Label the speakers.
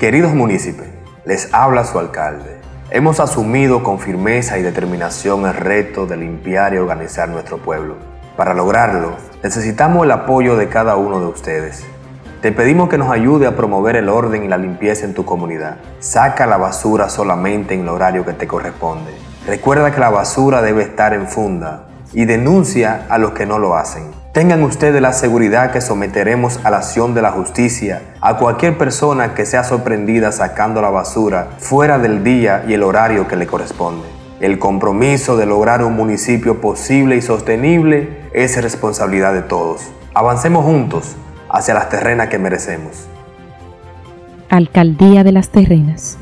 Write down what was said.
Speaker 1: Queridos municipios, les habla su alcalde. Hemos asumido con firmeza y determinación el reto de limpiar y organizar nuestro pueblo. Para lograrlo, necesitamos el apoyo de cada uno de ustedes. Te pedimos que nos ayude a promover el orden y la limpieza en tu comunidad. Saca la basura solamente en el horario que te corresponde. Recuerda que la basura debe estar en funda y denuncia a los que no lo hacen. Tengan ustedes la seguridad que someteremos a la acción de la justicia a cualquier persona que sea sorprendida sacando la basura fuera del día y el horario que le corresponde. El compromiso de lograr un municipio posible y sostenible es responsabilidad de todos. Avancemos juntos hacia las terrenas que merecemos.
Speaker 2: Alcaldía de las Terrenas.